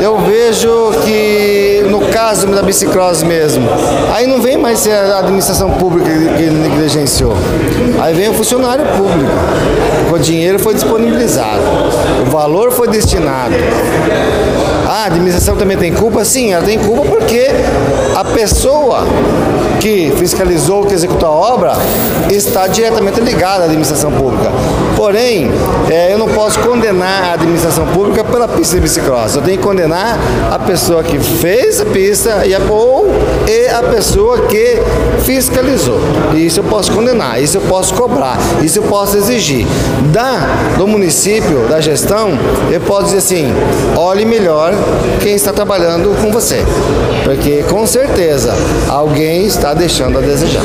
eu vejo que no caso da bicicross mesmo, aí não vem mais ser a administração pública que negligenciou. Aí vem o funcionário público. O dinheiro foi disponibilizado, o valor foi destinado. Administração também tem culpa? Sim, ela tem culpa porque a pessoa que fiscalizou, que executou a obra, está diretamente ligada à administração pública. Porém, é, eu não posso condenar a administração pública pela pista de bicicross. Eu tenho que condenar a pessoa que fez a pista e a, ou e a pessoa que fiscalizou. Isso eu posso condenar, isso eu posso cobrar, isso eu posso exigir. Da, do município, da gestão, eu posso dizer assim, olhe melhor quem está trabalhando com você. Porque com certeza alguém está deixando a desejar.